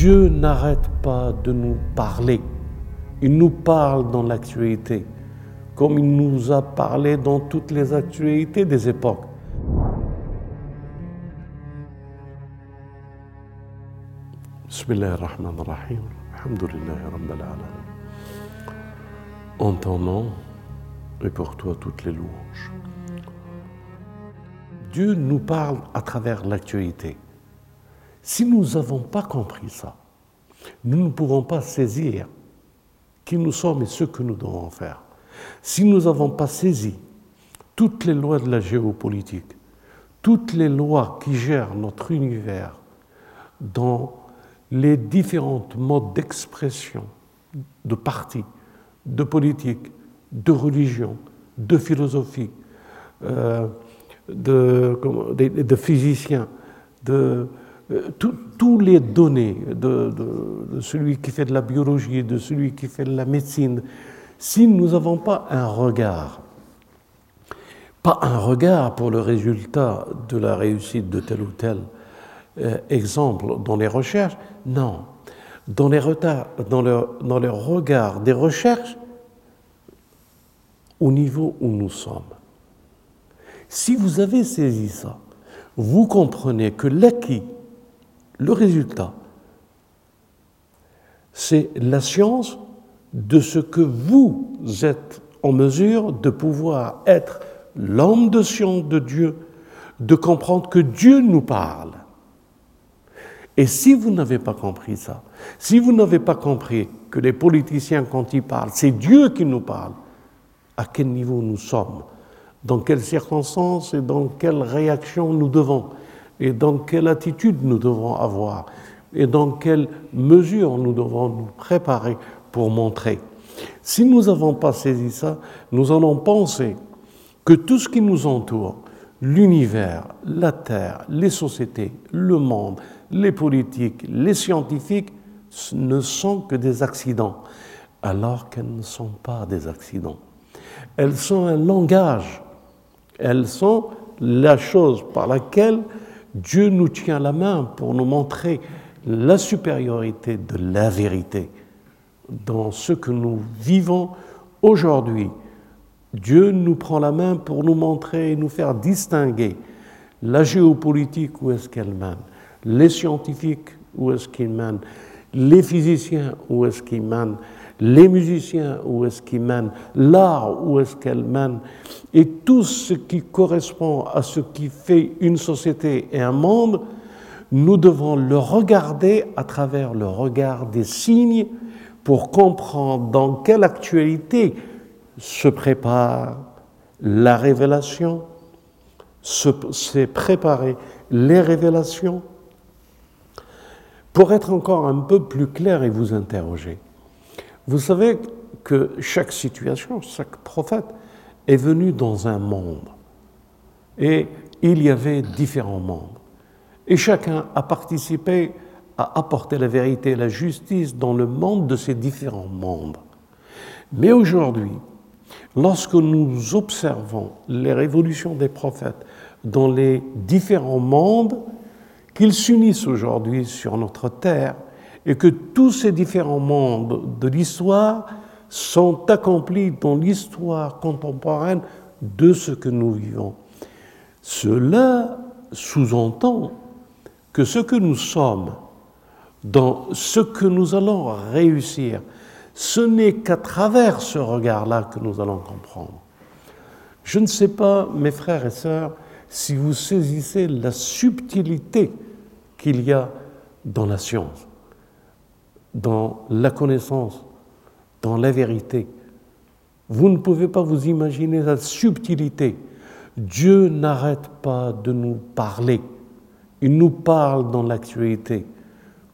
Dieu n'arrête pas de nous parler. Il nous parle dans l'actualité, comme il nous a parlé dans toutes les actualités des époques. En ton nom et pour toi toutes les louanges. Dieu nous parle à travers l'actualité. Si nous n'avons pas compris ça, nous ne pouvons pas saisir qui nous sommes et ce que nous devons faire. Si nous n'avons pas saisi toutes les lois de la géopolitique, toutes les lois qui gèrent notre univers dans les différents modes d'expression, de partis, de politique, de religion, de philosophie, euh, de, physiciens, de tous les données de, de, celui qui fait de la biologie, de celui qui fait de la médecine, si nous n'avons pas un regard, pas un regard pour le résultat de la réussite de tel ou tel euh, exemple dans les recherches, non. Dans les, retards, dans, le, dans le regard des recherches, au niveau où nous sommes. Si vous avez saisi ça, vous comprenez que l'acquis, le résultat, c'est la science de ce que vous êtes en mesure de pouvoir être l'homme de science de Dieu, de comprendre que Dieu nous parle. Et si vous n'avez pas compris ça, si vous n'avez pas compris que les politiciens, quand ils parlent, c'est Dieu qui nous parle, à quel niveau nous sommes? Dans quelles circonstances et dans quelle réaction nous devons, et dans quelle attitude nous devons avoir, et dans quelle mesure nous devons nous préparer pour montrer. Si nous n'avons pas saisi ça, nous allons penser que tout ce qui nous entoure, l'univers, la Terre, les sociétés, le monde, les politiques, les scientifiques, ne sont que des accidents, alors qu'elles ne sont pas des accidents. Elles sont un langage elles sont la chose par laquelle Dieu nous tient la main pour nous montrer la supériorité de la vérité dans ce que nous vivons aujourd'hui. Dieu nous prend la main pour nous montrer et nous faire distinguer la géopolitique où est-ce qu'elle mène, les scientifiques où est-ce qu'ils mènent, les physiciens où est-ce qu'ils mènent, les musiciens, où est-ce qu'ils mènent, l'art, où est-ce qu'elle mène, et tout ce qui correspond à ce qui fait une société et un monde, nous devons le regarder à travers le regard des signes pour comprendre dans quelle actualité se prépare la révélation, s'est préparé les révélations. Pour être encore un peu plus clair et vous interroger, vous savez que chaque situation, chaque prophète est venu dans un monde. Et il y avait différents mondes. Et chacun a participé à apporter la vérité et la justice dans le monde de ces différents mondes. Mais aujourd'hui, lorsque nous observons les révolutions des prophètes dans les différents mondes, qu'ils s'unissent aujourd'hui sur notre terre, et que tous ces différents mondes de l'histoire sont accomplis dans l'histoire contemporaine de ce que nous vivons. Cela sous-entend que ce que nous sommes, dans ce que nous allons réussir, ce n'est qu'à travers ce regard-là que nous allons comprendre. Je ne sais pas, mes frères et sœurs, si vous saisissez la subtilité qu'il y a dans la science dans la connaissance, dans la vérité. Vous ne pouvez pas vous imaginer la subtilité. Dieu n'arrête pas de nous parler. Il nous parle dans l'actualité,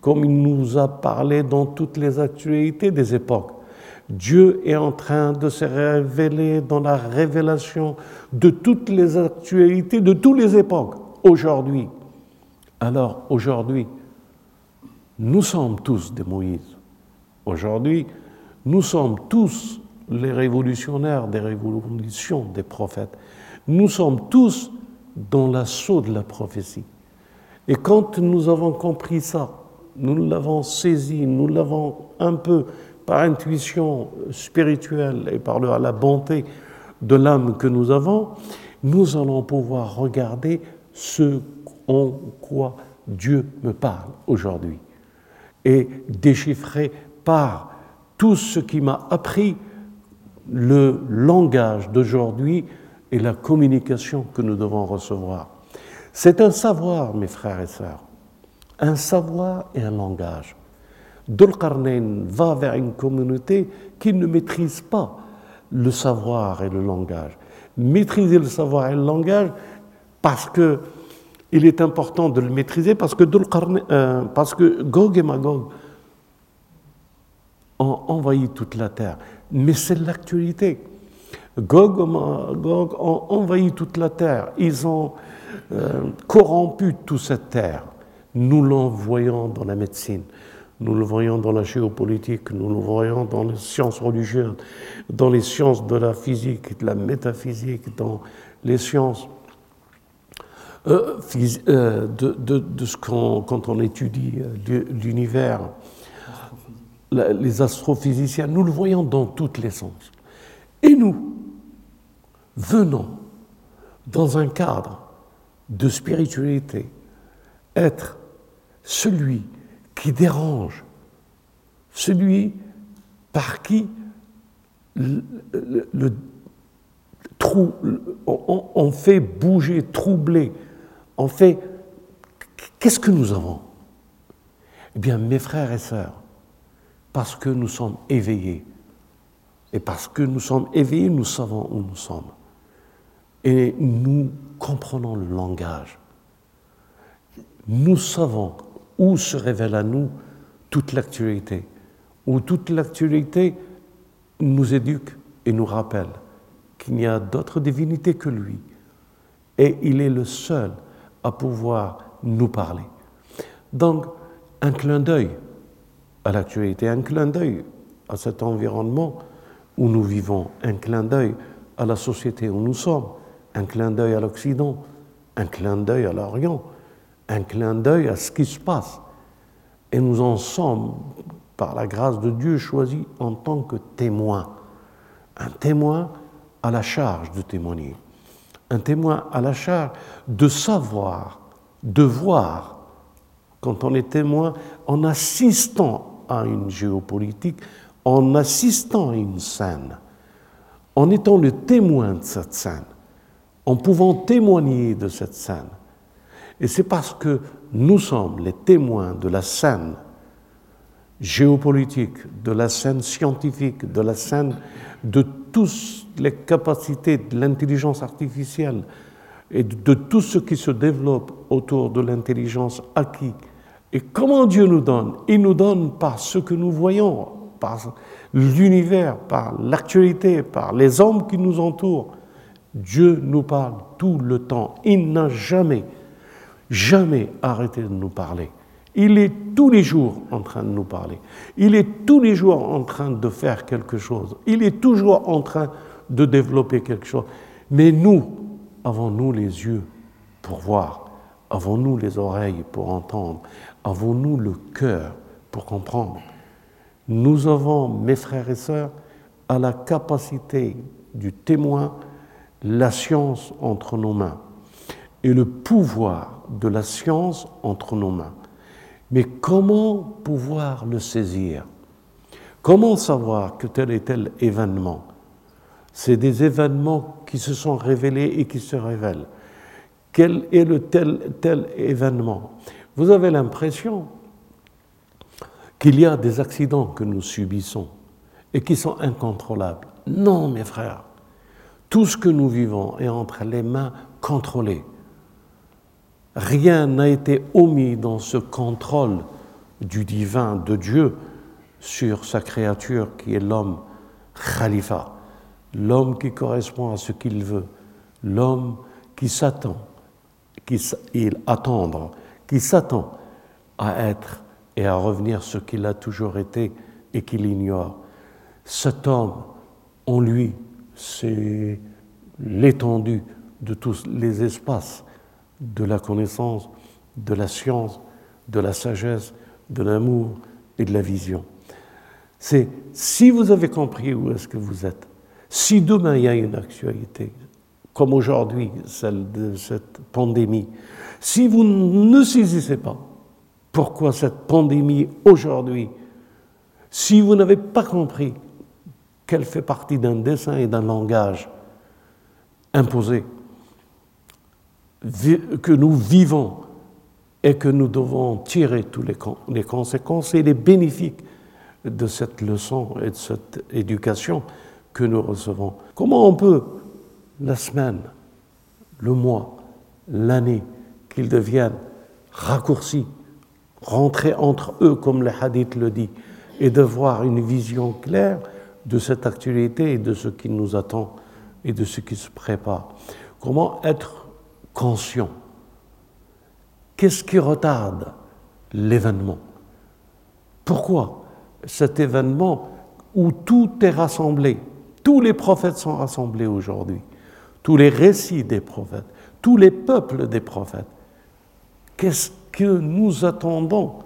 comme il nous a parlé dans toutes les actualités des époques. Dieu est en train de se révéler dans la révélation de toutes les actualités de toutes les époques, aujourd'hui. Alors, aujourd'hui, nous sommes tous des Moïse. Aujourd'hui, nous sommes tous les révolutionnaires des révolutions des prophètes. Nous sommes tous dans l'assaut de la prophétie. Et quand nous avons compris ça, nous l'avons saisi, nous l'avons un peu par intuition spirituelle et par la bonté de l'âme que nous avons, nous allons pouvoir regarder ce en quoi Dieu me parle aujourd'hui et déchiffrer par tout ce qui m'a appris le langage d'aujourd'hui et la communication que nous devons recevoir. C'est un savoir, mes frères et sœurs, un savoir et un langage. Dulkarnain va vers une communauté qui ne maîtrise pas le savoir et le langage. Maîtriser le savoir et le langage parce que il est important de le maîtriser parce que, euh, parce que Gog et Magog ont envahi toute la terre. Mais c'est l'actualité. Gog et Magog ont envahi toute la terre. Ils ont euh, corrompu toute cette terre. Nous le voyons dans la médecine, nous le voyons dans la géopolitique, nous le voyons dans les sciences religieuses, dans les sciences de la physique, de la métaphysique, dans les sciences euh, euh, de, ce qu'on, quand on étudie euh, l'univers, les astrophysiciens, nous le voyons dans tous les sens. Et nous venons dans un cadre de spiritualité être celui qui dérange, celui par qui le, trou, on, fait bouger, troubler en fait, qu'est-ce que nous avons? Eh bien, mes frères et sœurs, parce que nous sommes éveillés, et parce que nous sommes éveillés, nous savons où nous sommes. Et nous comprenons le langage. Nous savons où se révèle à nous toute l'actualité, où toute l'actualité nous éduque et nous rappelle qu'il n'y a d'autre divinité que lui. Et il est le seul à pouvoir nous parler. Donc, un clin d'œil à l'actualité, un clin d'œil à cet environnement où nous vivons, un clin d'œil à la société où nous sommes, un clin d'œil à l'Occident, un clin d'œil à l'Orient, un clin d'œil à ce qui se passe. Et nous en sommes, par la grâce de Dieu, choisis en tant que témoins. Un témoin à la charge de témoigner un témoin à la charge de savoir, de voir, quand on est témoin, en assistant à une géopolitique, en assistant à une scène, en étant le témoin de cette scène, en pouvant témoigner de cette scène. Et c'est parce que nous sommes les témoins de la scène géopolitique, de la scène scientifique, de la scène de toutes les capacités de l'intelligence artificielle et de tout ce qui se développe autour de l'intelligence acquis. Et comment Dieu nous donne? Il nous donne par ce que nous voyons, par l'univers, par l'actualité, par les hommes qui nous entourent. Dieu nous parle tout le temps. Il n'a jamais, jamais arrêté de nous parler. Il est tous les jours en train de nous parler. Il est tous les jours en train de faire quelque chose. Il est toujours en train de développer quelque chose. Mais nous, avons-nous les yeux pour voir? Avons-nous les oreilles pour entendre? Avons-nous le cœur pour comprendre? Nous avons, mes frères et sœurs, à la capacité du témoin la science entre nos mains et le pouvoir de la science entre nos mains. Mais comment pouvoir le saisir? Comment savoir que tel et tel événement? C'est des événements qui se sont révélés et qui se révèlent. Quel est le tel, tel événement? Vous avez l'impression qu'il y a des accidents que nous subissons et qui sont incontrôlables. Non, mes frères. Tout ce que nous vivons est entre les mains contrôlées. Rien n'a été omis dans ce contrôle du divin, de Dieu, sur sa créature qui est l'homme khalifa, l'homme qui correspond à ce qu'il veut, l'homme qui s'attend, qui il attendre, qui s'attend à être et à revenir ce qu'il a toujours été et qu'il ignore. Cet homme, en lui, c'est l'étendue de tous les espaces de la connaissance, de la science, de la sagesse, de l'amour et de la vision. C'est si vous avez compris où est-ce que vous êtes, si demain il y a une actualité, comme aujourd'hui, celle de cette pandémie, si vous ne saisissez pas pourquoi cette pandémie aujourd'hui, si vous n'avez pas compris qu'elle fait partie d'un dessin et d'un langage imposé, que nous vivons et que nous devons tirer toutes les, conséquences et les bénéfices de cette leçon et de cette éducation que nous recevons. Comment on peut, la semaine, le mois, l'année, qu'ils deviennent raccourcis, rentrer entre eux, comme le hadith le dit, et de voir une vision claire de cette actualité et de ce qui nous attend et de ce qui se prépare? Comment être conscient. Qu'est-ce qui retarde l'événement? Pourquoi cet événement où tout est rassemblé, tous les prophètes sont rassemblés aujourd'hui, tous les récits des prophètes, tous les peuples des prophètes, qu'est-ce que nous attendons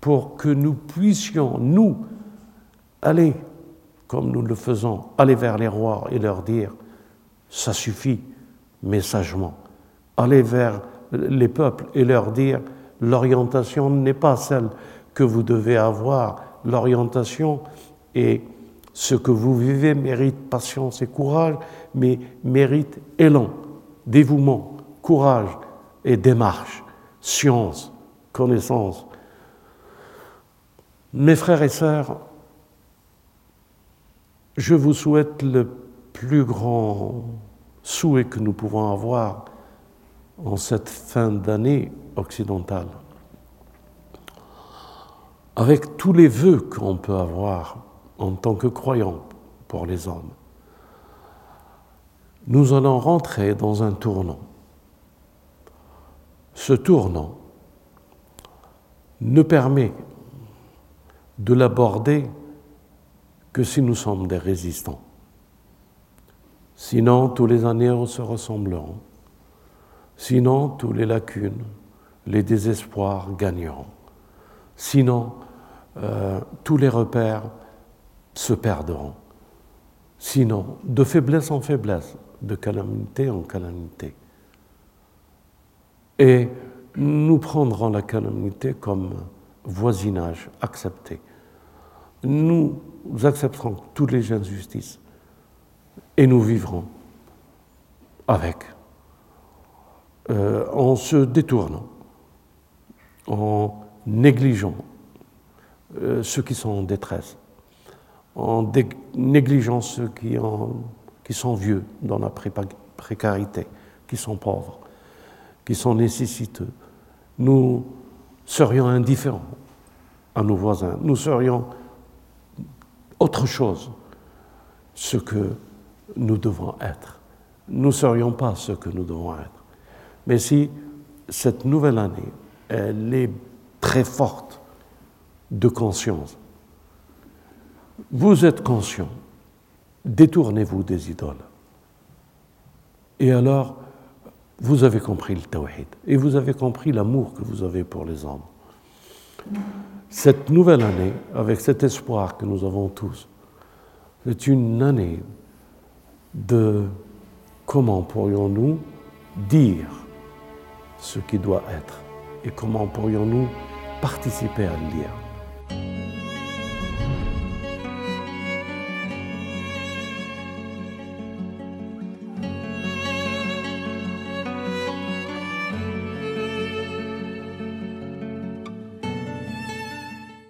pour que nous puissions, nous, aller, comme nous le faisons, aller vers les rois et leur dire, ça suffit, mais sagement, aller vers les peuples et leur dire l'orientation n'est pas celle que vous devez avoir, l'orientation et ce que vous vivez mérite patience et courage, mais mérite élan, dévouement, courage et démarche, science, connaissance. Mes frères et sœurs, je vous souhaite le plus grand souhait que nous pouvons avoir en cette fin d'année occidentale, avec tous les vœux qu'on peut avoir en tant que croyants pour les hommes, nous allons rentrer dans un tournant. Ce tournant ne permet de l'aborder que si nous sommes des résistants. Sinon, tous les années se ressembleront. Sinon, tous les lacunes, les désespoirs gagneront. Sinon, euh, tous les repères se perdront. Sinon, de faiblesse en faiblesse, de calamité en calamité. Et nous prendrons la calamité comme voisinage accepté. Nous accepterons toutes les injustices et nous vivrons avec euh, en se détournant, en négligeant euh, ceux qui sont en détresse, en négligeant ceux qui, qui, sont vieux dans la précarité, qui sont pauvres, qui sont nécessiteux. Nous serions indifférents à nos voisins, nous serions autre chose, ce que nous devons être. Nous ne serions pas ce que nous devons être. Mais si cette nouvelle année, elle est très forte de conscience, vous êtes conscient, détournez-vous des idoles. Et alors, vous avez compris le tawhid et vous avez compris l'amour que vous avez pour les hommes. Cette nouvelle année, avec cet espoir que nous avons tous, c'est une année de comment pourrions-nous dire ce qui doit être et comment pourrions-nous participer à le lire.